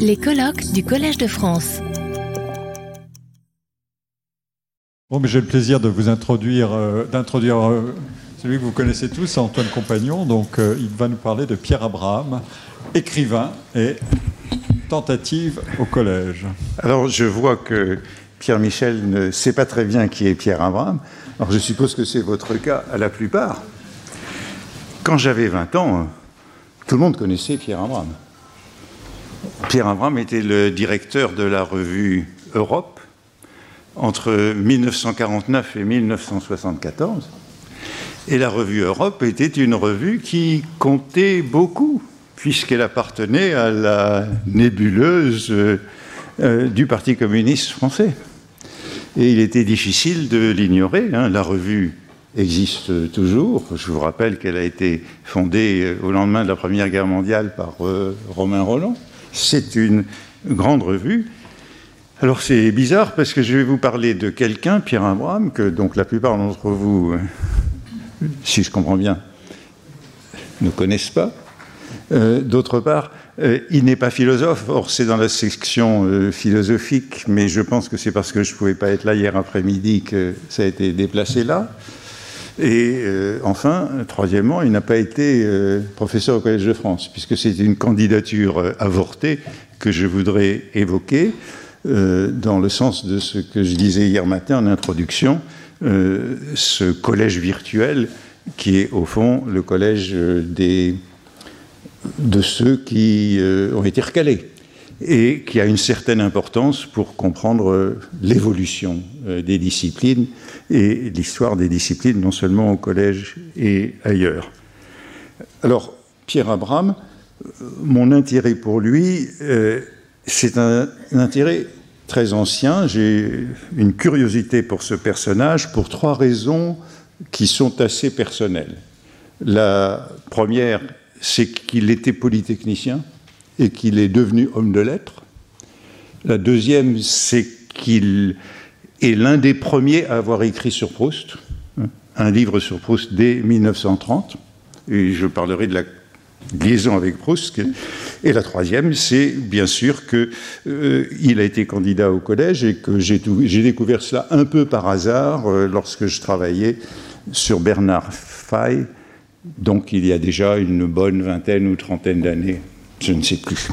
Les colloques du Collège de France. Bon, mais j'ai le plaisir de vous introduire, euh, d'introduire euh, celui que vous connaissez tous, Antoine Compagnon. Donc, euh, il va nous parler de Pierre Abraham, écrivain et tentative au collège. Alors, je vois que Pierre Michel ne sait pas très bien qui est Pierre Abraham. Alors, je suppose que c'est votre cas à la plupart. Quand j'avais 20 ans, tout le monde connaissait Pierre Abraham. Pierre Abraham était le directeur de la revue Europe entre 1949 et 1974. Et la revue Europe était une revue qui comptait beaucoup, puisqu'elle appartenait à la nébuleuse euh, du Parti communiste français. Et il était difficile de l'ignorer. Hein. La revue existe toujours. Je vous rappelle qu'elle a été fondée euh, au lendemain de la Première Guerre mondiale par euh, Romain Roland. C'est une grande revue alors c'est bizarre parce que je vais vous parler de quelqu'un, Pierre Abraham, que donc la plupart d'entre vous, euh, si je comprends bien, ne connaissent pas. Euh, d'autre part, euh, il n'est pas philosophe, or c'est dans la section philosophique, mais je pense que c'est parce que je ne pouvais pas être là hier après-midi que ça a été déplacé là. Et enfin, troisièmement, il n'a pas été professeur au Collège de France, puisque c'est une candidature avortée que je voudrais évoquer. Euh, dans le sens de ce que je disais hier matin en introduction, euh, ce collège virtuel qui est au fond le collège des, de ceux qui euh, ont été recalés et qui a une certaine importance pour comprendre l'évolution des disciplines et l'histoire des disciplines, non seulement au collège et ailleurs. Alors, Pierre Abraham, mon intérêt pour lui, c'est un, intérêt très ancien. J'ai une curiosité pour ce personnage pour trois raisons qui sont assez personnelles. La première, c'est qu'il était polytechnicien et qu'il est devenu homme de lettres. La deuxième, c'est qu'il est l'un des premiers à avoir écrit sur Proust, hein, un livre sur Proust dès 1930. Et je parlerai de la liaison avec Proust. Et la troisième, c'est bien sûr qu'il euh, a été candidat au collège et que j'ai découvert cela un peu par hasard euh, lorsque je travaillais sur Bernard Fay, donc il y a déjà une bonne vingtaine ou trentaine d'années, je ne sais plus.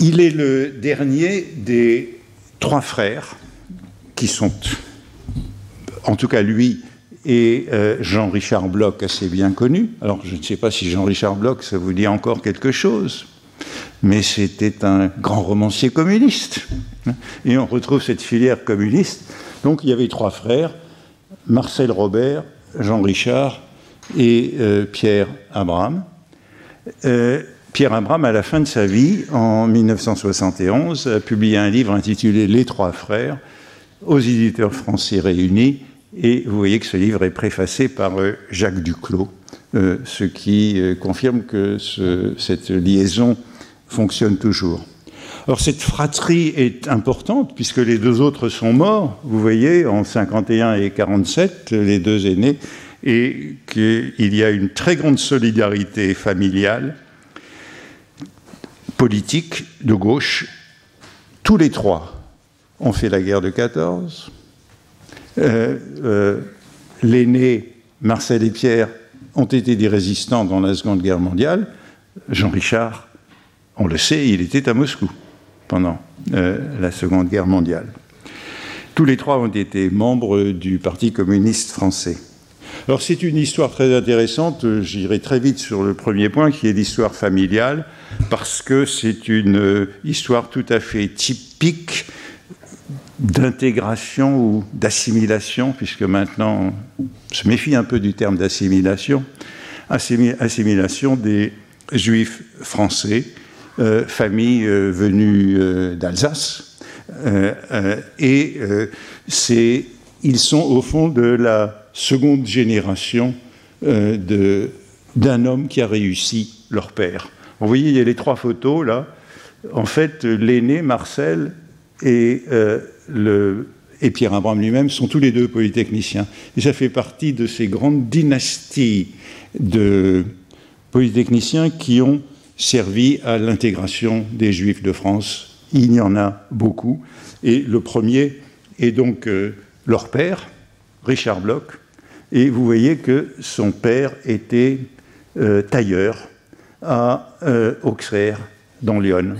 Il est le dernier des trois frères qui sont, en tout cas lui, et euh, Jean-Richard Bloch, assez bien connu. Alors, je ne sais pas si Jean-Richard Bloch, ça vous dit encore quelque chose, mais c'était un grand romancier communiste. Et on retrouve cette filière communiste. Donc, il y avait trois frères, Marcel Robert, Jean-Richard et euh, Pierre Abraham. Euh, Pierre Abraham, à la fin de sa vie, en 1971, a publié un livre intitulé Les Trois Frères aux éditeurs français réunis et vous voyez que ce livre est préfacé par euh, Jacques Duclos, euh, ce qui euh, confirme que cette liaison fonctionne toujours. Alors cette fratrie est importante puisque les deux autres sont morts, vous voyez, en 51 et 47, les deux aînés, et qu'il y a une très grande solidarité familiale, politique, de gauche. Tous les trois ont fait la guerre de 14, euh, euh, l'aîné Marcel et Pierre ont été des résistants dans la Seconde Guerre mondiale. Jean-Richard, on le sait, il était à Moscou pendant euh, la Seconde Guerre mondiale. Tous les trois ont été membres du Parti communiste français. Alors c'est une histoire très intéressante, j'irai très vite sur le premier point qui est l'histoire familiale, parce que c'est une histoire tout à fait typique d'intégration ou d'assimilation, puisque maintenant on se méfie un peu du terme d'assimilation, assimilation des juifs français, euh, famille euh, venue euh, d'Alsace, et ils sont au fond de la seconde génération d'un homme qui a réussi leur père. Vous voyez, il y a les trois photos là. En fait, l'aîné, Marcel, et et Pierre Abraham lui-même sont tous les deux polytechniciens. Et ça fait partie de ces grandes dynasties de polytechniciens qui ont servi à l'intégration des Juifs de France. Il y en a beaucoup. Et le premier est donc euh, leur père, Richard Bloch. Et vous voyez que son père était euh, tailleur à euh, Auxerre, dans Lyon.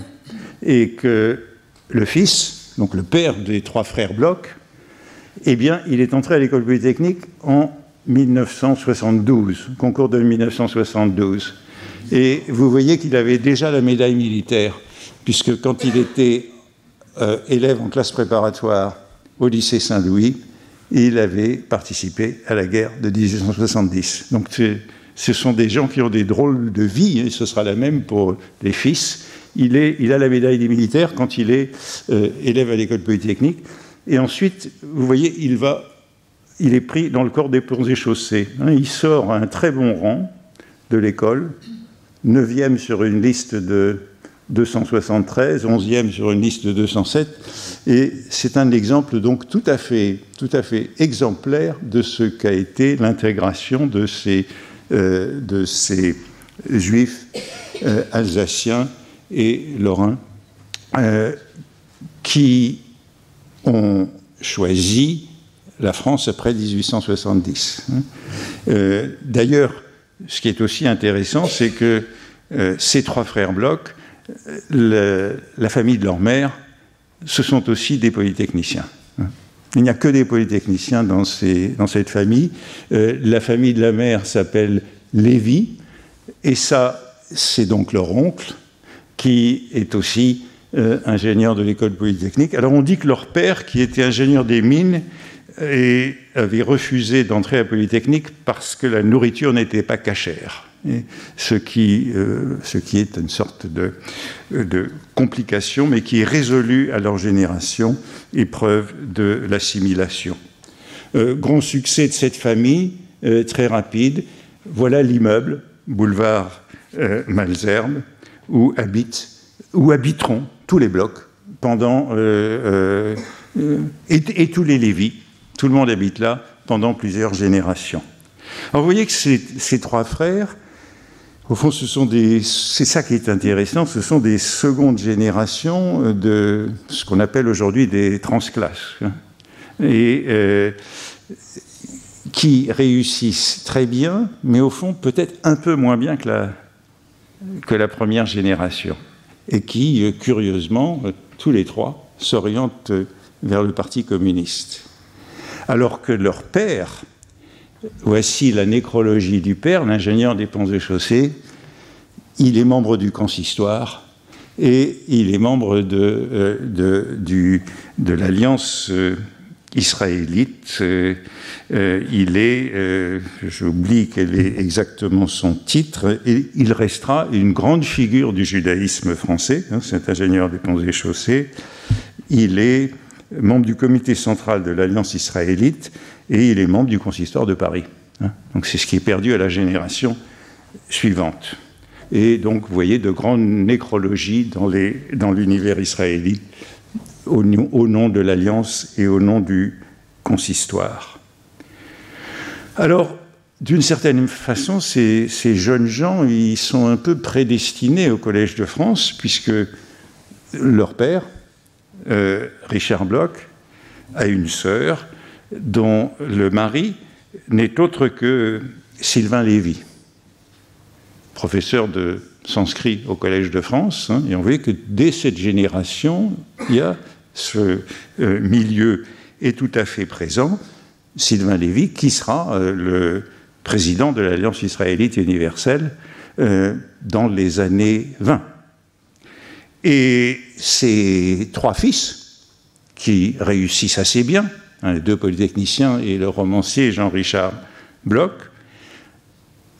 Et que le fils, donc le père des trois frères Bloch, eh bien, il est entré à l'école polytechnique en 1972, concours de 1972. Et vous voyez qu'il avait déjà la médaille militaire, puisque quand il était euh, élève en classe préparatoire au lycée Saint-Louis, il avait participé à la guerre de 1870. Donc ce sont des gens qui ont des drôles de vie, et ce sera la même pour les fils. Il, a la médaille des militaires quand il est euh, élève à l'école polytechnique. Et ensuite, vous voyez, il, va, est pris dans le corps des ponts et chaussées. Hein. il sort à un très bon rang de l'école, neuvième sur une liste de 273, onzième sur une liste de 207, et c'est un exemple donc tout à fait, tout à fait exemplaire de ce qu'a été l'intégration de ces, euh, juifs euh, alsaciens et lorrains euh, qui ont choisi la France après 1870. Hein. Euh, d'ailleurs, ce qui est aussi intéressant, c'est que euh, ces trois frères Bloch, la famille de leur mère, ce sont aussi des polytechniciens. Hein. Il n'y a que des polytechniciens dans, cette famille. La famille de la mère s'appelle Lévy, et ça, c'est donc leur oncle, qui est aussi euh, ingénieur de l'école polytechnique. Alors on dit que leur père, qui était ingénieur des mines, et avait refusé d'entrer à Polytechnique parce que la nourriture n'était pas cachère. ce, qui, euh, ce qui est une sorte de, complication, mais qui est résolu à leur génération, épreuve de l'assimilation. Euh, grand succès de cette famille, très rapide. Voilà l'immeuble, boulevard Malzerbe, où habitent, où habiteront tous les blocs, pendant, euh, euh, et, tous les Lévis. Tout le monde habite là pendant plusieurs générations. Alors vous voyez que ces, trois frères, au fond, ce sont des, c'est ça qui est intéressant, ce sont des secondes générations de ce qu'on appelle aujourd'hui des transclasses, hein, et euh, qui réussissent très bien, mais au fond peut-être un peu moins bien que la, que la première génération et qui, euh, curieusement, euh, tous les trois, s'orientent euh, vers le Parti communiste. Alors que leur père, voici la nécrologie du père, l'ingénieur des ponts et chaussées, il est membre du consistoire et il est membre de, de, de l'Alliance israélite. Euh, euh, il est, euh, j'oublie quel est exactement son titre, et il restera une grande figure du judaïsme français, hein, cet ingénieur des ponts et chaussées. Il est membre du comité central de l'Alliance israélite et il est membre du consistoire de Paris. Hein. Donc c'est ce qui est perdu à la génération suivante. Et donc vous voyez de grandes nécrologies dans l'univers dans israélite au, nom de l'Alliance et au nom du consistoire. Alors, d'une certaine façon, ces, jeunes gens, ils sont un peu prédestinés au Collège de France, puisque leur père, euh, Richard Bloch, a une sœur dont le mari n'est autre que Sylvain Lévy, professeur de sanskrit au Collège de France. Hein, et on voit que dès cette génération, il y a ce euh, milieu est tout à fait présent, Sylvain Lévy, qui sera euh, le président de l'Alliance israélite universelle euh, dans les années 20. Et ses trois fils, qui réussissent assez bien, hein, les deux polytechniciens et le romancier Jean-Richard Bloch,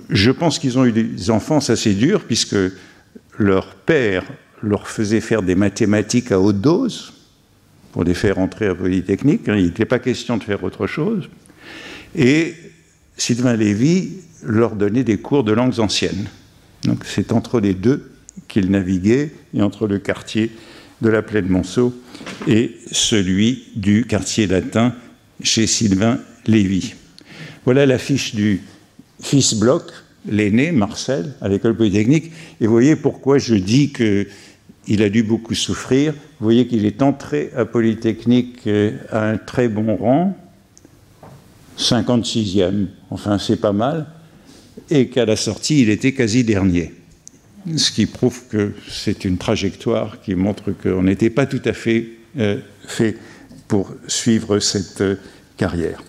je pense qu'ils ont eu des enfances assez dures, puisque leur père leur faisait faire des mathématiques à haute dose, pour les faire entrer à Polytechnique. Hein, il n'était pas question de faire autre chose. Et Sylvain Lévy leur donnait des cours de langues anciennes. Donc c'est entre les deux qu'il naviguait, et entre le quartier de la Plaine Monceau et celui du quartier latin chez Sylvain Lévy. Voilà l'affiche du fils Bloch l'aîné, Marcel, à l'école polytechnique. Et vous voyez pourquoi je dis qu'il a dû beaucoup souffrir. Vous voyez qu'il est entré à Polytechnique euh, à un très bon rang, 56e, enfin c'est pas mal, et qu'à la sortie, il était quasi dernier. Ce qui prouve que c'est une trajectoire qui montre qu'on n'était pas tout à fait euh, fait pour suivre cette euh, carrière.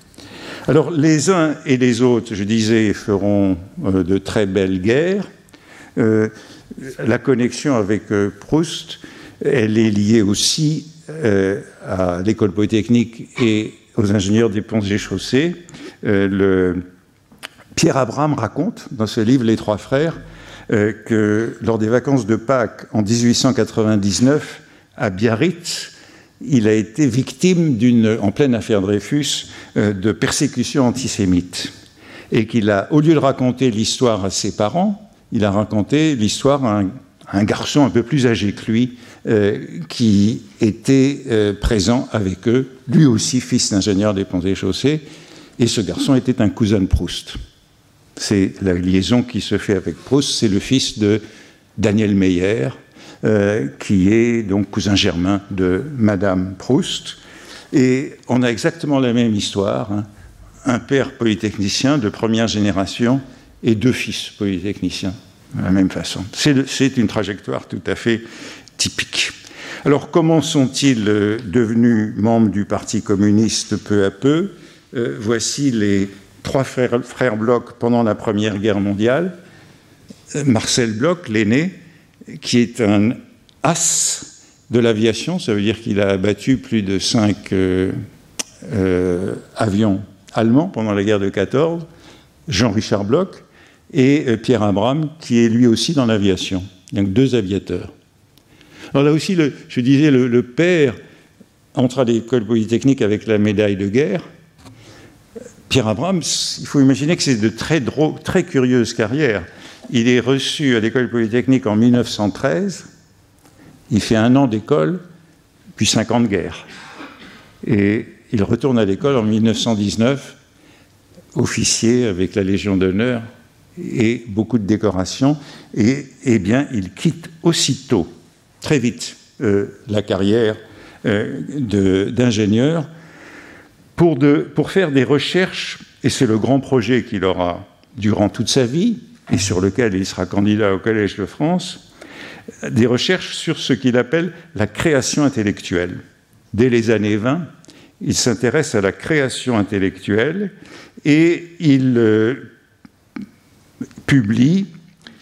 Alors les uns et les autres, je disais, feront de très belles guerres. La connexion avec Proust, elle est liée aussi à l'école polytechnique et aux ingénieurs des ponts et chaussées. le, Pierre Abraham raconte dans ce livre Les Trois Frères que lors des vacances de Pâques en 1899 à Biarritz, il a été victime d'une, en pleine affaire Dreyfus, euh, de persécution antisémite. Et qu'il a, au lieu de raconter l'histoire à ses parents, il a raconté l'histoire à un, garçon un peu plus âgé que lui, euh, qui était euh, présent avec eux, lui aussi fils d'ingénieur des ponts et chaussées, et ce garçon était un cousin de Proust. C'est la liaison qui se fait avec Proust, c'est le fils de Daniel Meyer, euh, qui est donc cousin germain de Madame Proust. Et on a exactement la même histoire. Hein. Un père polytechnicien de première génération et deux fils polytechniciens, de la même façon. C'est une trajectoire tout à fait typique. Alors comment sont-ils euh, devenus membres du Parti communiste peu à peu? Euh, Voici les trois frères, Bloch pendant la Première Guerre mondiale. Marcel Bloch, l'aîné, qui est un as de l'aviation, ça veut dire qu'il a abattu plus de cinq euh, euh, avions allemands pendant la guerre de 14, Jean-Richard Bloch et euh, Pierre Abraham, qui est lui aussi dans l'aviation. A deux aviateurs. Alors là aussi, je disais, le, père entre à l'école polytechnique avec la médaille de guerre. Pierre Abraham, il faut imaginer que c'est de très, très curieuses carrières. Il est reçu à l'école polytechnique en 1913. Il fait un an d'école, puis cinq ans de guerre. Et il retourne à l'école en 1919, officier avec la Légion d'honneur et beaucoup de décorations. Et eh bien, il quitte aussitôt, très vite, euh, la carrière euh, d'ingénieur pour, pour faire des recherches, et c'est le grand projet qu'il aura durant toute sa vie, et sur lequel il sera candidat au Collège de France, des recherches sur ce qu'il appelle la création intellectuelle. Dès les années 20, il s'intéresse à la création intellectuelle et il euh, publie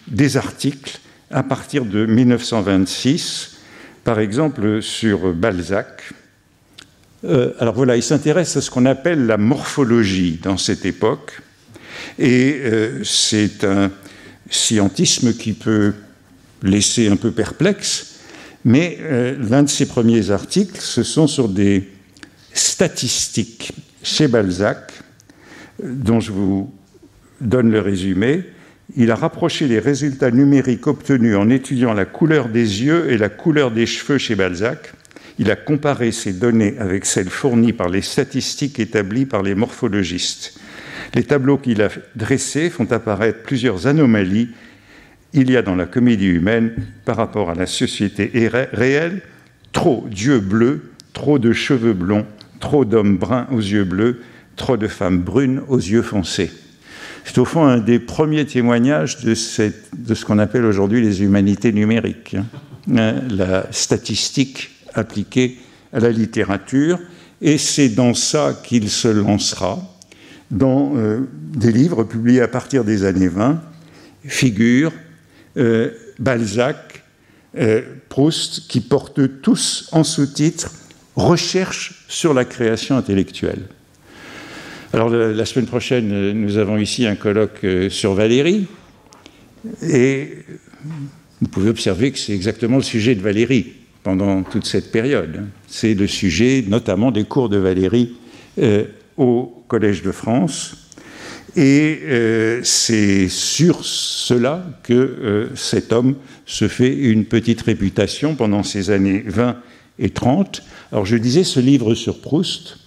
des articles à partir de 1926, par exemple sur Balzac. Euh, alors voilà, il s'intéresse à ce qu'on appelle la morphologie dans cette époque, et euh, c'est un scientisme qui peut laisser un peu perplexe, mais euh, l'un de ses premiers articles, ce sont sur des statistiques chez Balzac, dont je vous donne le résumé. Il a rapproché les résultats numériques obtenus en étudiant la couleur des yeux et la couleur des cheveux chez Balzac. Il a comparé ces données avec celles fournies par les statistiques établies par les morphologistes. Les tableaux qu'il a dressés font apparaître plusieurs anomalies il y a dans la comédie humaine par rapport à la société réelle trop d'yeux bleus, trop de cheveux blonds, trop d'hommes bruns aux yeux bleus, trop de femmes brunes aux yeux foncés. C'est au fond un des premiers témoignages de, ce qu'on appelle aujourd'hui les humanités numériques, hein. Hein, la statistique appliquée à la littérature, et c'est dans ça qu'il se lancera dans euh, des livres publiés à partir des années 20, figurent euh, Balzac, euh, Proust, qui portent tous en sous-titre Recherche sur la création intellectuelle. Alors la, semaine prochaine, nous avons ici un colloque sur Valérie, et vous pouvez observer que c'est exactement le sujet de Valérie pendant toute cette période. C'est le sujet notamment des cours de Valérie au Collège de France. Et euh, c'est sur cela que euh, cet homme se fait une petite réputation pendant ces années 20 et 30. Alors je disais ce livre sur Proust,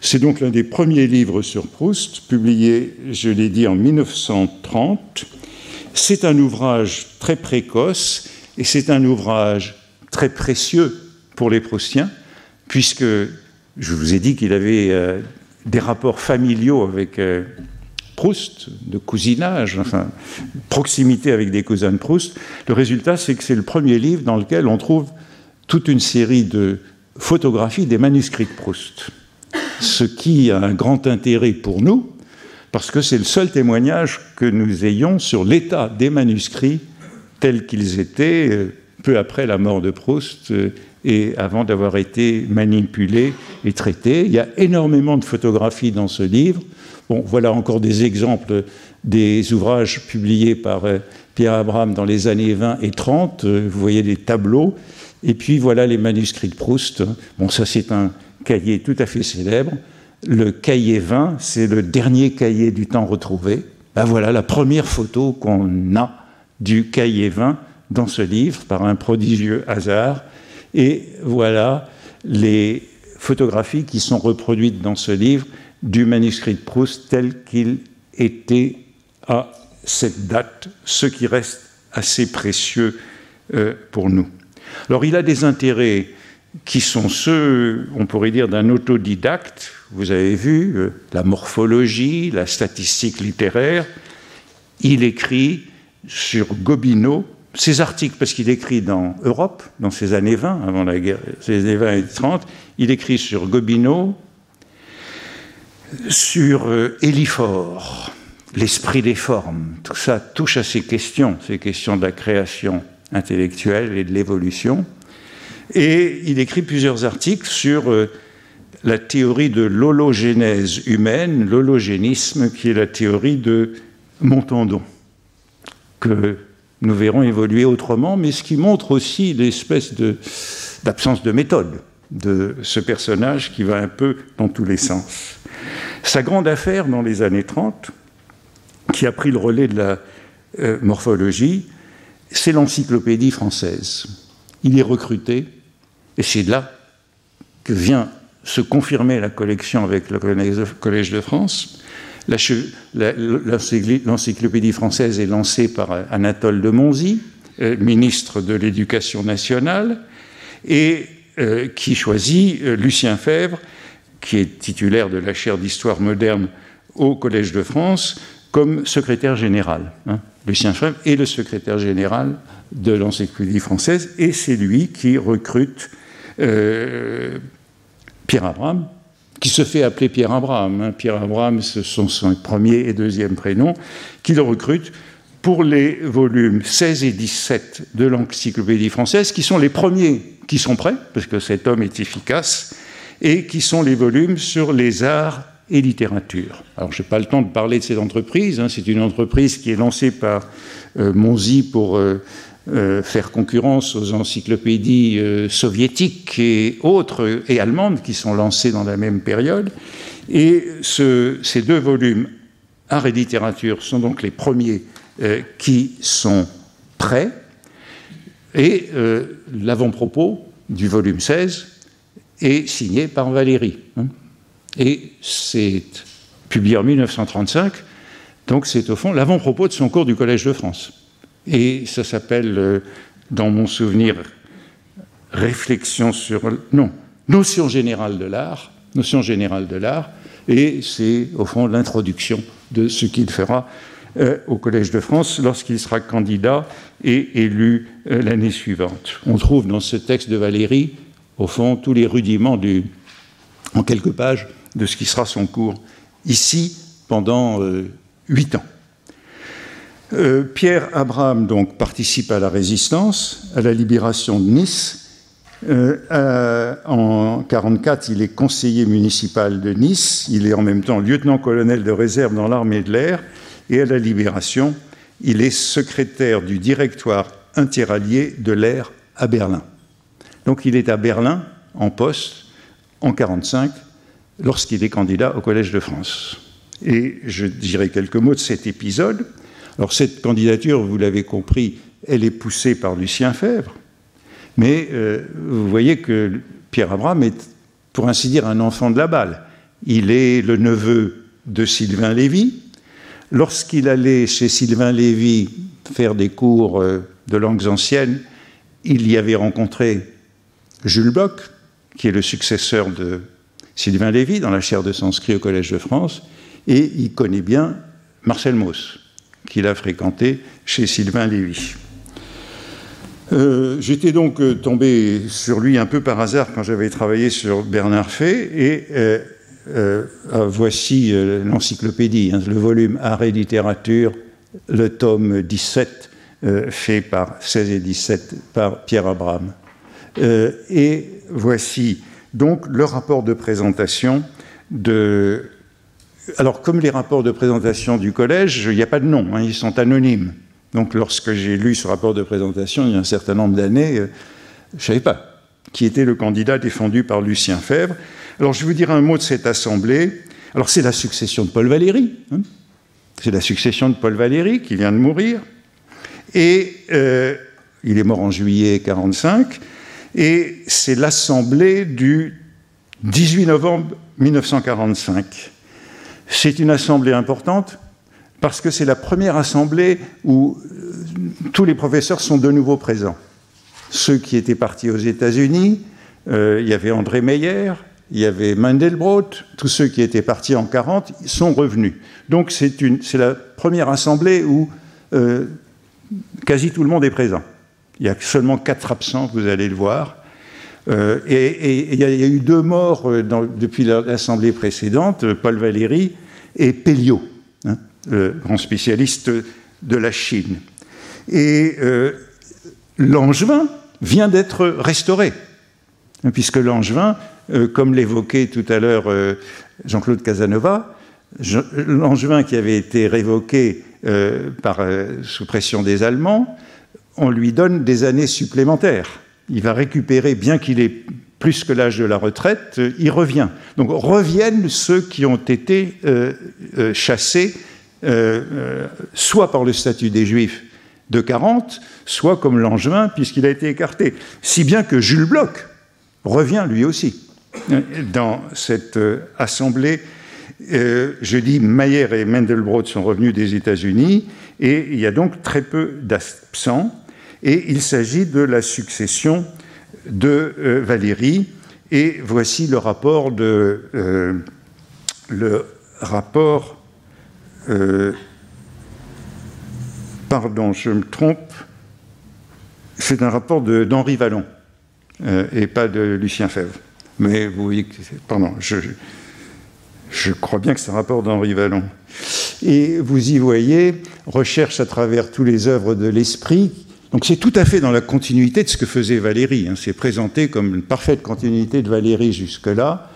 C'est donc l'un des premiers livres sur Proust, publié, je l'ai dit, en 1930. C'est un ouvrage très précoce et c'est un ouvrage très précieux pour les Proustiens, puisque je vous ai dit qu'il avait euh, des rapports familiaux avec euh, Proust, de cousinage, enfin, proximité avec des cousins de Proust. Le résultat, c'est que c'est le premier livre dans lequel on trouve toute une série de photographies des manuscrits de Proust. Ce qui a un grand intérêt pour nous, parce que c'est le seul témoignage que nous ayons sur l'état des manuscrits tels qu'ils étaient euh, peu après la mort de Proust euh, et avant d'avoir été manipulés et traités. Il y a énormément de photographies dans ce livre. Bon, voilà encore des exemples des ouvrages publiés par euh, Pierre Abraham dans les années 20 et 30. Euh, vous voyez des tableaux. Et puis voilà les manuscrits de Proust. Bon, ça c'est un cahier tout à fait célèbre. Le cahier 20, c'est le dernier cahier du temps retrouvé. Ben voilà la première photo qu'on a du cahier 20 dans ce livre par un prodigieux hasard. Et voilà les photographies qui sont reproduites dans ce livre du manuscrit de Proust tel qu'il était à cette date, ce qui reste assez précieux euh, pour nous. Alors il a des intérêts qui sont ceux, on pourrait dire, d'un autodidacte. Vous avez vu euh, la morphologie, la statistique littéraire. Il écrit sur Gobineau ses articles, parce qu'il écrit dans Europe, dans ces années 20, avant la guerre, ces années 20 et 30, il écrit sur Gobineau, sur euh, Éliphore, l'esprit des formes. Tout ça touche à ces questions, ces questions de la création intellectuelle et de l'évolution. Et il écrit plusieurs articles sur euh, la théorie de l'hologénèse humaine, l'hologénisme, qui est la théorie de Montandon, que nous verrons évoluer autrement, mais ce qui montre aussi l'espèce d'absence de, méthode de ce personnage qui va un peu dans tous les sens. Sa grande affaire dans les années 30, qui a pris le relais de la euh, morphologie, c'est l'encyclopédie française. Il est recruté, et c'est là que vient se confirmer la collection avec le Collège de France. L'encyclopédie française est lancée par Anatole de Monzy, euh, ministre de l'Éducation nationale, et euh, qui choisit euh, Lucien Fèvre, qui est titulaire de la chaire d'histoire moderne au Collège de France, comme secrétaire général. Hein. Lucien Fèvre est le secrétaire général de l'encyclopédie française, et c'est lui qui recrute Pierre Abraham, qui se fait appeler Pierre Abraham. Hein. Pierre Abraham, ce sont son premier et deuxième prénom, qui le recrute pour les volumes 16 et 17 de l'Encyclopédie française, qui sont les premiers qui sont prêts, parce que cet homme est efficace, et qui sont les volumes sur les arts et littérature. Alors, je n'ai pas le temps de parler de cette entreprise. Hein. C'est une entreprise qui est lancée par euh, Monzi pour euh, euh, faire concurrence aux encyclopédies euh, soviétiques et autres, et allemandes, qui sont lancées dans la même période. Et ces deux volumes, Art et littérature, sont donc les premiers euh, qui sont prêts. Et l'avant-propos du volume 16 est signé par Valérie. Hein. Et c'est publié en 1935, donc c'est au fond l'avant-propos de son cours du Collège de France. Et ça s'appelle, euh, dans mon souvenir, réflexion sur. Non, notion générale de l'art. Notion générale de l'art. Et c'est, au fond, l'introduction de ce qu'il fera euh, au Collège de France lorsqu'il sera candidat et élu euh, l'année suivante. On trouve dans ce texte de Valérie, au fond, tous les rudiments du, en quelques pages de ce qui sera son cours ici pendant huit ans. Euh, Pierre Abraham donc participe à la résistance, à la libération de Nice. Euh, en 1944, il est conseiller municipal de Nice. Il est en même temps lieutenant-colonel de réserve dans l'armée de l'air. Et à la libération, il est secrétaire du directoire interallié de l'air à Berlin. Donc il est à Berlin en poste en 1945 lorsqu'il est candidat au Collège de France. Et je dirai quelques mots de cet épisode. Alors cette candidature, vous l'avez compris, elle est poussée par Lucien Fèvre, mais euh, vous voyez que Pierre Abraham est, pour ainsi dire, un enfant de la balle. il est le neveu de Sylvain Lévy. Lorsqu'il allait chez Sylvain Lévy faire des cours euh, de langues anciennes, il y avait rencontré Jules Bloch, qui est le successeur de Sylvain Lévy dans la chaire de sanskrit au Collège de France, et il connaît bien Marcel Mauss, qu'il a fréquenté chez Sylvain Lévy. Euh, j'étais donc euh, tombé sur lui un peu par hasard quand j'avais travaillé sur Bernard Fay, et euh, voici l'encyclopédie, hein, le volume Art et littérature, le tome 17, fait par 16 et 17 par Pierre Abraham. et voici donc le rapport de présentation de. Alors, comme les rapports de présentation du collège, il n'y a pas de nom, hein, ils sont anonymes. Donc, lorsque j'ai lu ce rapport de présentation il y a un certain nombre d'années, euh, je ne savais pas qui était le candidat défendu par Lucien Fèvre. Alors, je vais vous dire un mot de cette assemblée. Alors, c'est la succession de Paul Valéry. Hein. c'est la succession de Paul Valéry qui vient de mourir. Et euh, il est mort en juillet 1945 et c'est l'Assemblée du 18 novembre 1945. C'est une assemblée importante parce que c'est la première assemblée où euh, tous les professeurs sont de nouveau présents. Ceux qui étaient partis aux États-Unis, euh, il y avait André Meyer, il y avait Mandelbrot, tous ceux qui étaient partis en 40 sont revenus. Donc c'est la première assemblée où euh, quasi tout le monde est présent. Il y a seulement quatre absents, vous allez le voir. Euh, et, il y, a eu deux morts euh, depuis l'Assemblée précédente, Paul Valéry et Pelliot, hein, le grand spécialiste de la Chine. Et euh, Langevin vient d'être restauré, hein, puisque Langevin, comme l'évoquait tout à l'heure Jean-Claude Casanova, Langevin qui avait été révoqué par, sous pression des Allemands, on lui donne des années supplémentaires. Il va récupérer, bien qu'il ait plus que l'âge de la retraite, il revient. Donc reviennent ceux qui ont été euh, euh, chassés euh, soit par le statut des Juifs de 40, soit comme Langevin, puisqu'il a été écarté. Si bien que Jules Bloch revient lui aussi dans cette assemblée. je dis et Mendelbrot sont revenus des États-Unis, et il y a donc très peu d'absents et il s'agit de la succession de euh, Valérie. Et voici le rapport de euh, le rapport. Euh, pardon, je me trompe. C'est un rapport d'Henri Vallon et pas de Lucien Fèvre. Mais vous voyez pardon, je, je crois bien que c'est un rapport d'Henri Vallon. Et vous y voyez recherche à travers tous les œuvres de l'esprit donc c'est tout à fait dans la continuité de ce que faisait Valérie. Hein. C'est présenté comme une parfaite continuité de Valérie jusque-là.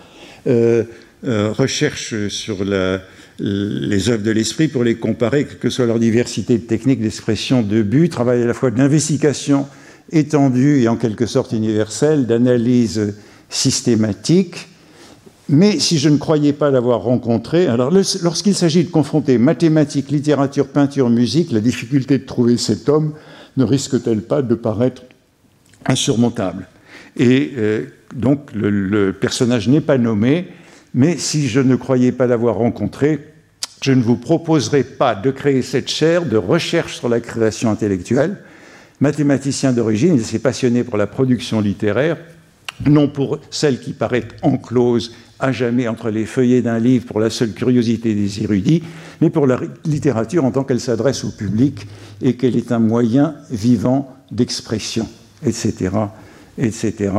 Euh, euh, recherche sur les œuvres de l'esprit pour les comparer, quelle que soit leur diversité de techniques d'expression, de but, travail à la fois d'investigation étendue et en quelque sorte universelle, d'analyse systématique. Mais si je ne croyais pas l'avoir rencontré, alors lorsqu'il s'agit de confronter mathématiques, littérature, peinture, musique, la difficulté de trouver cet homme ne risque-t-elle pas de paraître insurmontable? Et euh, donc le, personnage n'est pas nommé, mais si je ne croyais pas l'avoir rencontré, je ne vous proposerai pas de créer cette chaire de recherche sur la création intellectuelle. Mathématicien d'origine, il s'est passionné pour la production littéraire, non pour celle qui paraît enclose à jamais entre les feuillets d'un livre pour la seule curiosité des érudits, mais pour la littérature en tant qu'elle s'adresse au public et qu'elle est un moyen vivant d'expression, etc., etc.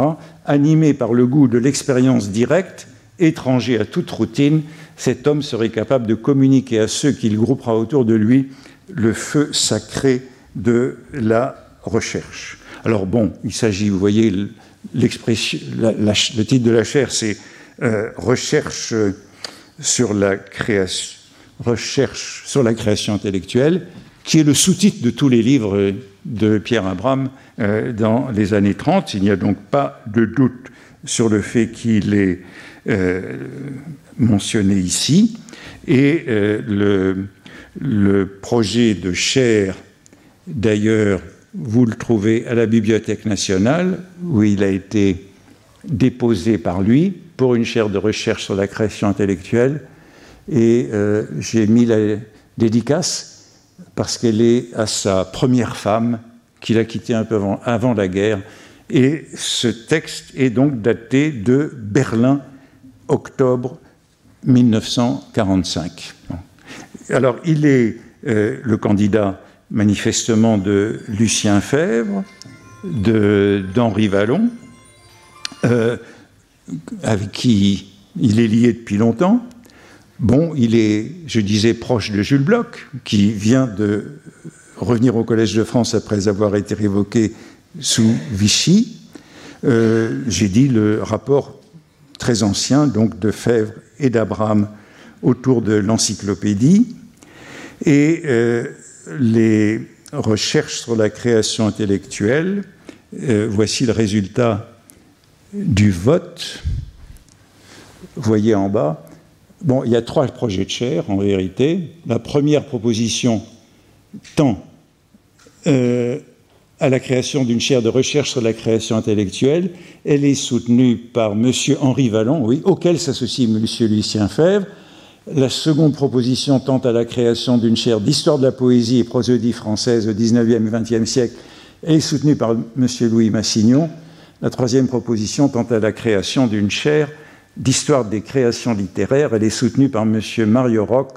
Animé par le goût de l'expérience directe, étranger à toute routine, cet homme serait capable de communiquer à ceux qu'il groupera autour de lui le feu sacré de la recherche. Alors bon, il s'agit, vous voyez, le titre de la chaire, c'est euh, recherche sur la création, recherche sur la création intellectuelle, qui est le sous-titre de tous les livres de Pierre Abraham euh, dans les années 30. Il n'y a donc pas de doute sur le fait qu'il est euh, mentionné ici. Et le, le, projet de chaire, d'ailleurs, vous le trouvez à la Bibliothèque nationale, où il a été déposé par lui, pour une chaire de recherche sur la création intellectuelle. Et euh, j'ai mis la dédicace parce qu'elle est à sa première femme qu'il a quittée un peu avant, la guerre. Et ce texte est donc daté de Berlin, octobre 1945. Alors, il est euh, le candidat manifestement de Lucien Fèvre, d'Henri Vallon, euh, avec qui il est lié depuis longtemps. Bon, il est, je disais, proche de Jules Bloch, qui vient de revenir au Collège de France après avoir été révoqué sous Vichy. Euh, j'ai dit le rapport très ancien, donc de Fèvre et d'Abraham autour de l'encyclopédie. Et euh, les recherches sur la création intellectuelle, euh, voici le résultat du vote. Voyez en bas, Bon, il y a trois projets de chair en vérité. La première proposition tend euh, à la création d'une chaire de recherche sur la création intellectuelle. Elle est soutenue par M. Henri Vallon, auquel s'associe M. Lucien Fèvre. La seconde proposition tend à la création d'une chaire d'histoire de la poésie et prosodie française au XIXe et XXe siècle. Elle est soutenue par M. Louis Massignon. La troisième proposition tend à la création d'une chaire d'histoire des créations littéraires. Elle est soutenue par M. Mario Roch,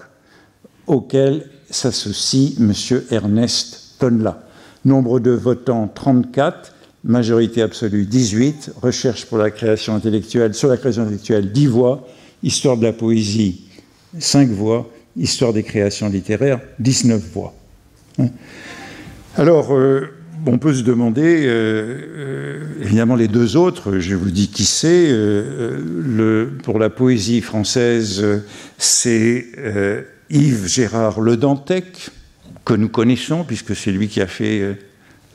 auquel s'associe M. Ernest Tonla. Nombre de votants 34, majorité absolue 18, recherche pour la création intellectuelle, sur la création intellectuelle 10 voix, histoire de la poésie 5 voix, histoire des créations littéraires 19 voix. Hein. Alors, euh, on peut se demander, euh, euh, évidemment les deux autres, je vous dis qui c'est, euh, pour la poésie française, c'est Yves Gérard Le Dantec, que nous connaissons, puisque c'est lui qui a fait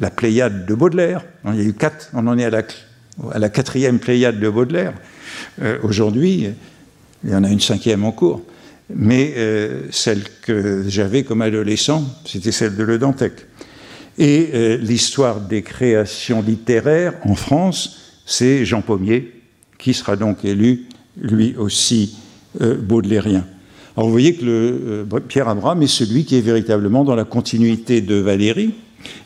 la Pléiade de Baudelaire. Il y a eu quatre, on en est à la, à la quatrième Pléiade de Baudelaire. Aujourd'hui, il y en a une cinquième en cours. Mais celle que j'avais comme adolescent, c'était celle de Le Dantec. Et euh, l'histoire des créations littéraires en France, c'est Jean Pommier, qui sera donc élu, lui aussi, euh. Alors vous voyez que euh, Pierre Abraham est celui qui est véritablement dans la continuité de Valérie.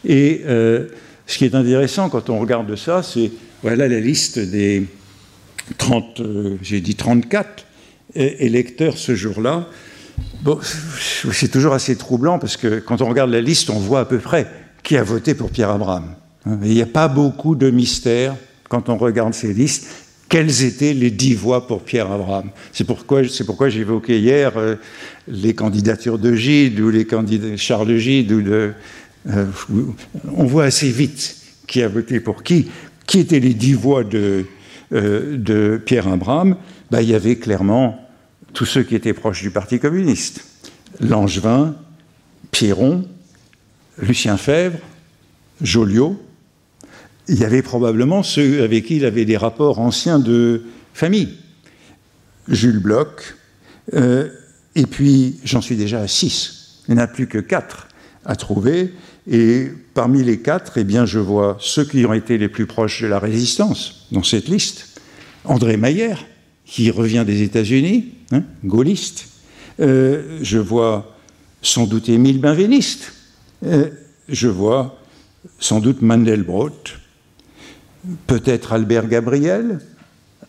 Et ce qui est intéressant quand on regarde ça, c'est voilà la liste des 30, j'ai dit 34 électeurs ce jour-là. Bon, c'est toujours assez troublant parce que quand on regarde la liste, on voit à peu près qui a voté pour Pierre Abraham. Il n'y a pas beaucoup de mystère quand on regarde ces listes. Quelles étaient les dix voix pour Pierre Abraham C'est pourquoi, pourquoi j'évoquais hier euh, les candidatures de Gide ou les candidats Charles Gide. Ou de, euh, on voit assez vite qui a voté pour qui. Qui étaient les dix voix de, euh, Pierre Abraham ben, Il y avait clairement tous ceux qui étaient proches du Parti communiste. Langevin, Pierron, Lucien Fèvre, Joliot, il y avait probablement ceux avec qui il avait des rapports anciens de famille. Jules Bloch, euh, et puis j'en suis déjà à six. Il n'y en a plus que quatre à trouver. Et parmi les quatre, eh bien, je vois ceux qui ont été les plus proches de la résistance dans cette liste. André Mayer, qui revient des États-Unis, hein, gaulliste. Euh, je vois sans doute Émile Benveniste, euh, je vois sans doute Mandelbrot, peut-être Albert Gabriel,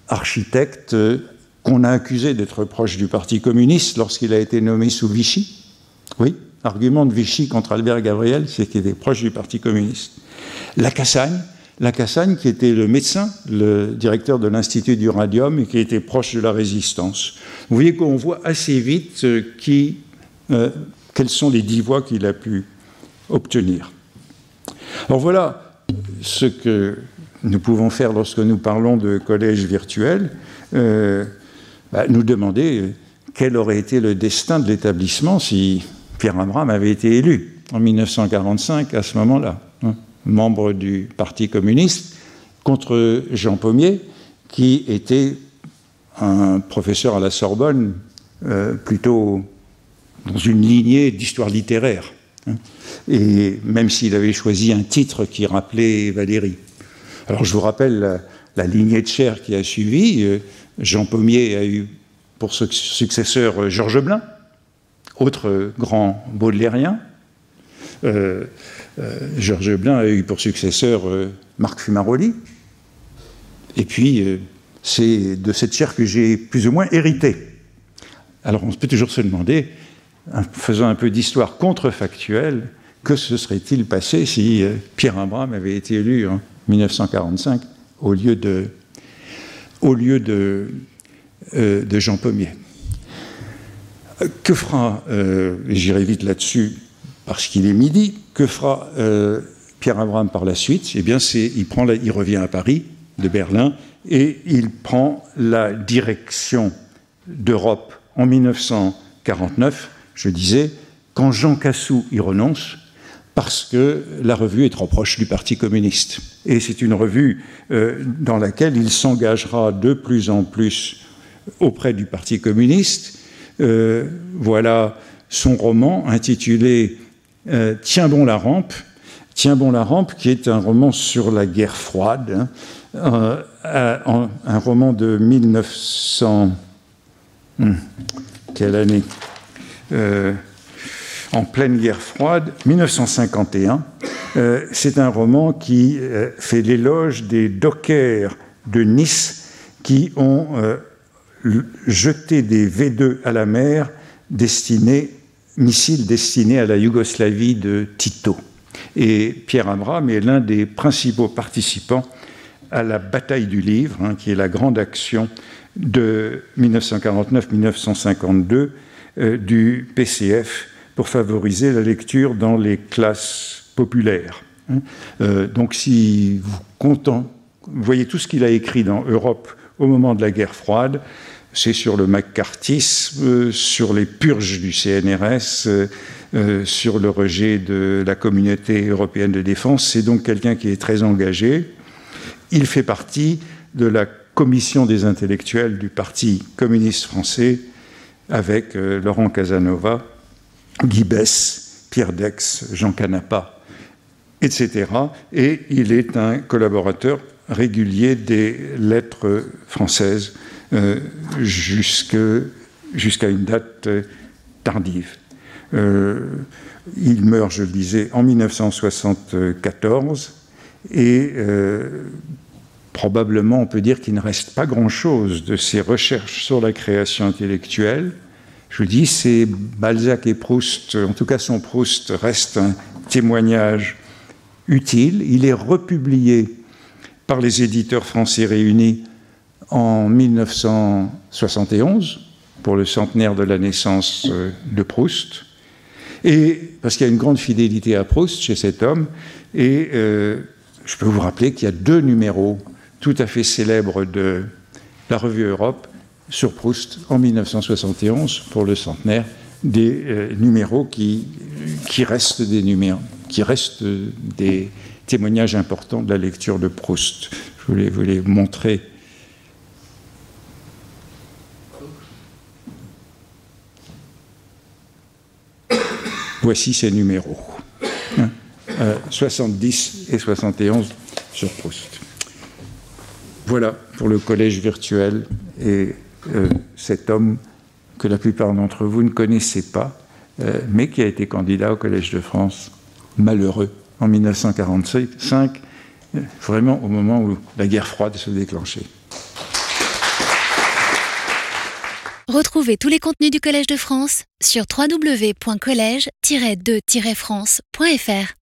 architecte euh, qu'on a accusé d'être proche du Parti communiste lorsqu'il a été nommé sous Vichy. Oui, argument de Vichy contre Albert Gabriel, c'est qu'il était proche du Parti communiste. Lacassagne, Lacassagne qui était le médecin, le directeur de l'Institut du radium et qui était proche de la résistance. Vous voyez qu'on voit assez vite euh, qui, quelles sont les dix voix qu'il a pu obtenir. Alors voilà ce que nous pouvons faire lorsque nous parlons de collège virtuel, euh, bah, nous demander quel aurait été le destin de l'établissement si Pierre Abraham avait été élu en 1945 à ce moment-là, hein, membre du Parti communiste, contre Jean Pommier, qui était un professeur à la Sorbonne, euh, plutôt dans une lignée d'histoire littéraire. Et même s'il avait choisi un titre qui rappelait Valérie. Alors je vous rappelle la lignée de chair qui a suivi. Jean Pommier a eu pour successeur Georges Blin, autre grand baudelairien. Georges Blin a eu pour successeur Marc Fumaroli. Et puis, c'est de cette chair que j'ai plus ou moins hérité. Alors on peut toujours se demander, faisant un peu d'histoire contrefactuelle, que se serait-il passé si euh, Pierre Abraham avait été élu en 1945 au lieu de, au lieu de, euh, Jean Pommier? Que fera, euh, j'irai vite là-dessus parce qu'il est midi, que fera Pierre Abraham par la suite? Eh bien, il, prend il revient à Paris, de Berlin, et il prend la direction d'Europe en 1949, je disais, quand Jean Cassou y renonce, parce que la revue est trop proche du Parti communiste. Et c'est une revue euh, dans laquelle il s'engagera de plus en plus auprès du Parti communiste. Euh, voilà son roman intitulé euh, Tiens bon la rampe. Tiens bon la rampe, qui est un roman sur la guerre froide, hein, un roman de 1900. Hmm. quelle année? Euh, En pleine guerre froide, 1951. Euh, c'est un roman qui euh, fait l'éloge des dockers de Nice qui ont jeté des V2 à la mer destinés, missiles destinés à la Yougoslavie de Tito. Et Pierre Abraham est l'un des principaux participants à la bataille du livre, hein, qui est la grande action de 1949-1952 euh, du PCF pour favoriser la lecture dans les classes populaires. Hein. Euh, donc si vous, comptez, voyez tout ce qu'il a écrit dans Europe au moment de la guerre froide, c'est sur le macartisme, euh, sur les purges du CNRS, sur le rejet de la communauté européenne de défense. C'est donc quelqu'un qui est très engagé. Il fait partie de la commission des intellectuels du Parti communiste français avec euh, Laurent Casanova, Guy Bess, Pierre Dex, Jean Canapa, etc. Et il est un collaborateur régulier des lettres françaises euh, jusqu'à une date tardive. Euh, il meurt, je le disais, en 1974 et probablement on peut dire qu'il ne reste pas grand-chose de ses recherches sur la création intellectuelle. Je vous dis, c'est Balzac et Proust, en tout cas son Proust reste un témoignage utile. Il est republié par les éditeurs français réunis en 1971 pour le centenaire de la naissance euh, de Proust. Et parce qu'il y a une grande fidélité à Proust chez cet homme, et euh, je peux vous rappeler qu'il y a deux numéros tout à fait célèbre de la revue Europe sur Proust en 1971 pour le centenaire des euh, numéros qui, restent des numéros, qui restent des témoignages importants de la lecture de Proust. Je voulais vous les montrer. Voici ces numéros. 70 hein, euh, et 71 sur Proust. Voilà pour le collège virtuel et euh, cet homme que la plupart d'entre vous ne connaissez pas, euh, mais qui a été candidat au Collège de France, malheureux, en 1945, euh, vraiment au moment où la guerre froide se déclenchait. Retrouvez tous les contenus du Collège de France sur www.colège-2-france.fr.